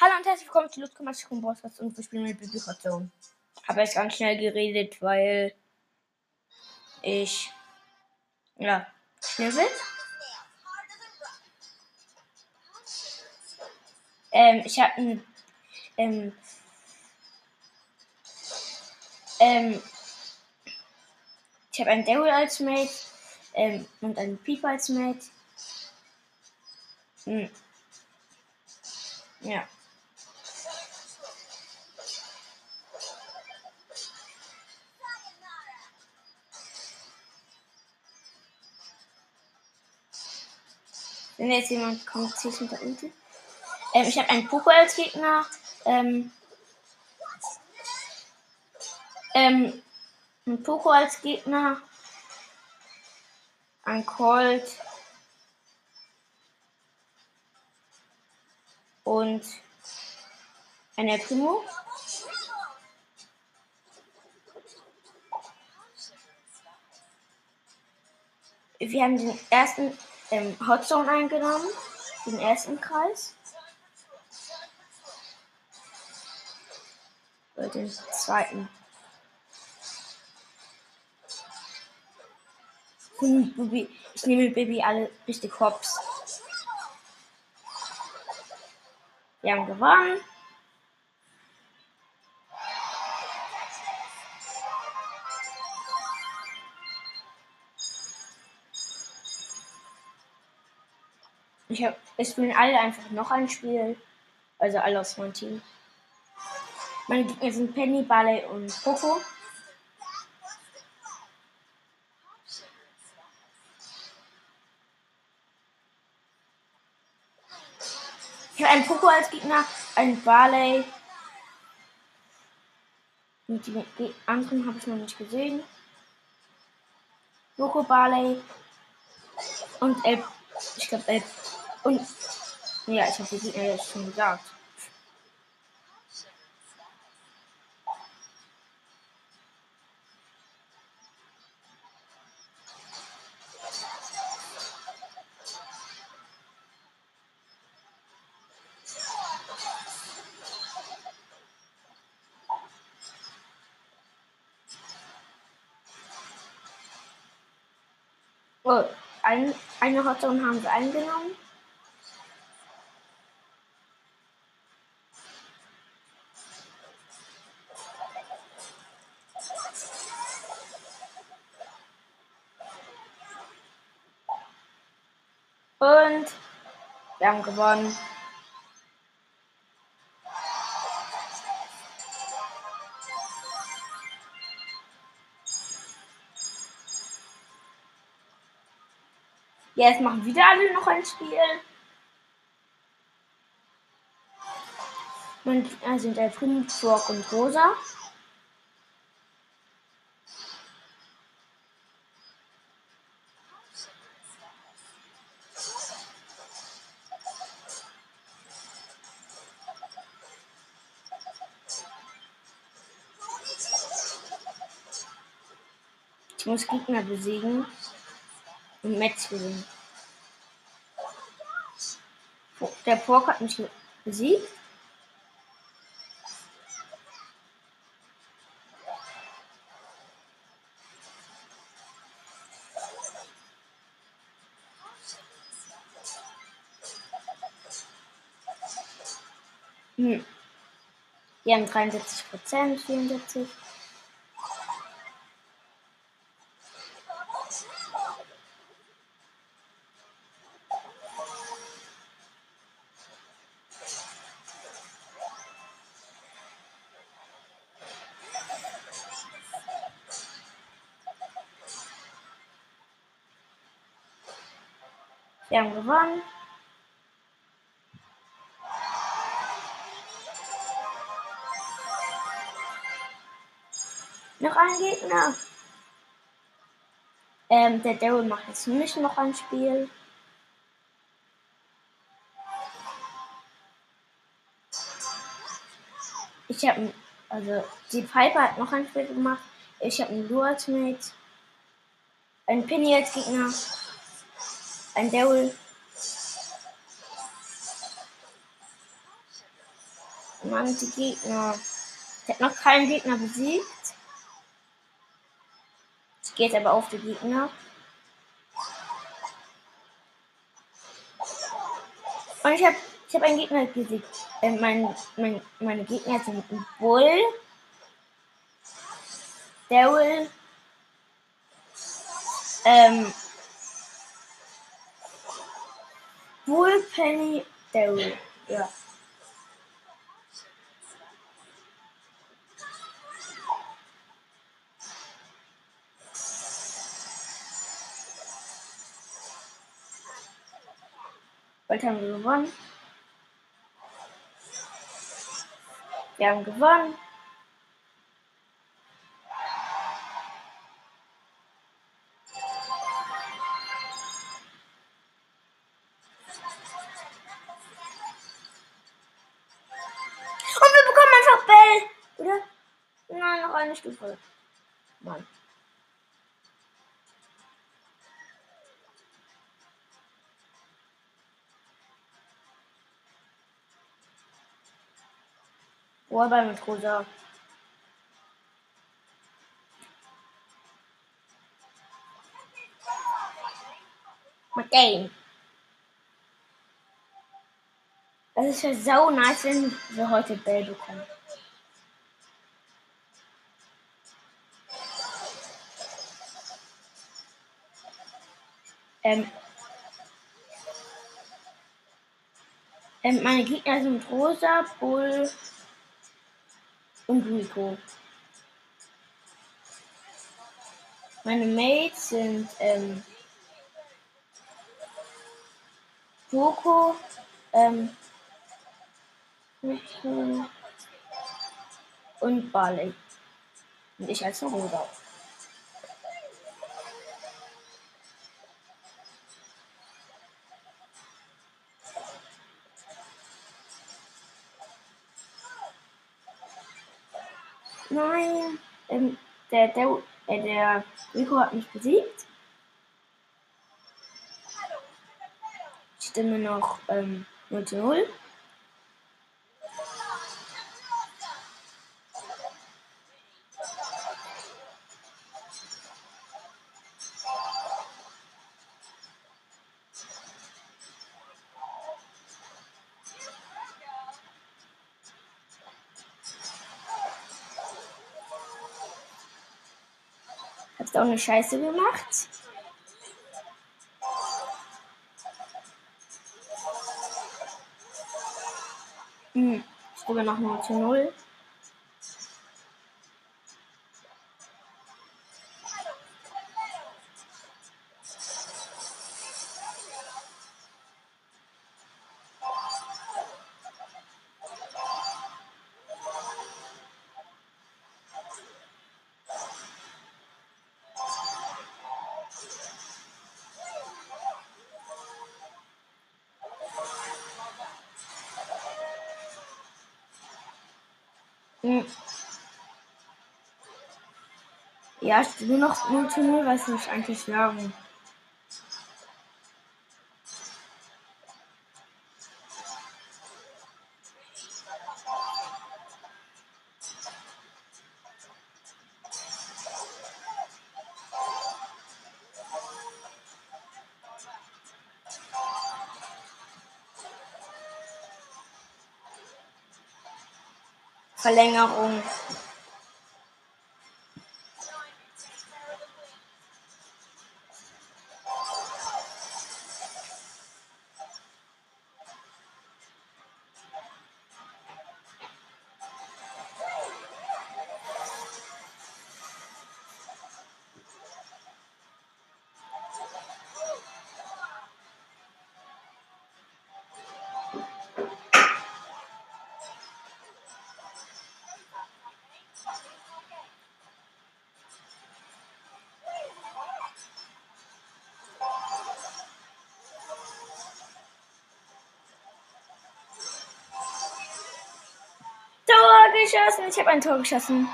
Hallo und herzlich willkommen zu Lutz Kommation Podcast und wir spielen mit Zone. Habe jetzt ganz schnell geredet, weil ich ja schnell bin. Ähm, ich habe ein ähm, ähm, ich habe einen Daryl als Mate ähm, und einen Piper als Mate. Hm. Ja. Wenn jetzt jemand kommt, ziehe ich hinter Ulti. Ähm, ich habe einen Poco als Gegner. Ähm, ähm, ein Poco als Gegner. Ein Colt. Und ein El Primo. Wir haben den ersten ähm, Hotzone eingenommen, den ersten Kreis. Oder den zweiten. Ich nehme Baby alle richtig hops. Wir haben gewonnen. Ich hab, es spielen alle einfach noch ein Spiel. Also alle aus meinem Team. Meine Gegner sind Penny, Ballet und Poco. Ich habe einen Poco als Gegner, einen Barley. Und die, anderen habe ich noch nicht gesehen. Poco, Barley und Elb. Ich glaube Elb. Und. Ja, ich habe die Gegner jetzt schon gesagt. Oh, ein, eine Hotzone haben sie eingenommen. Und wir haben gewonnen. Jetzt machen wieder alle noch ein Spiel. Meine Gegner sind der Prinz, Frog und Rosa. Ich muss Gegner besiegen und Metz gewinnen. Der Pork hat mich besiegt. Hm. Wir haben 73 Prozent, 74. Wir haben gewonnen. Noch ein Gegner. Ähm, der Daryl macht jetzt nicht noch ein Spiel. Ich habe, also die Piper hat noch ein Spiel gemacht. Ich habe einen Lu als Mate. Ein Penny als Gegner. Ein Daryl. Mann, die Gegner. Ich habe noch keinen Gegner besiegt. Ich gehe jetzt aber auf die Gegner. Und ich habe ich hab einen Gegner besiegt. Äh, mein, mein, meine Gegner sind Bull, Daryl, ähm, Bull, Penny, Daryl. Ja. Bald haben wir gewonnen. Wir haben gewonnen. Eine Stufe. Mann. Wallball mit rosa. Game. Das ist ja so nice, wenn wir heute Bell bekommen. Ähm, ähm, meine Gegner sind Rosa, Bull und Rico. Meine Mates sind ähm, Poco, ähm, Rico und Barley. Und ich als Rosa. Nein, ähm, der, der, äh, der Rico hat mich besiegt. Stimme noch ähm, 0 zu 0. auch eine Scheiße gemacht? Hm, Stimme noch 0 zu 0. Ja, ich bin nur noch 0 zu 0, was ich eigentlich sagen. Verlängerung. Geschossen. Ich habe ein Tor geschossen.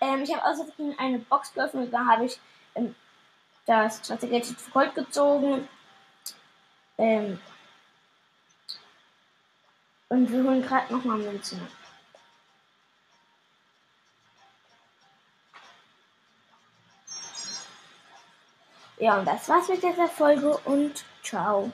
Ähm, ich habe außerdem eine Box geöffnet, da habe ich ähm, das Strategie für Gold gezogen. Ähm, und wir holen gerade nochmal Münzen. Ja, und das war's mit dieser Folge und ciao.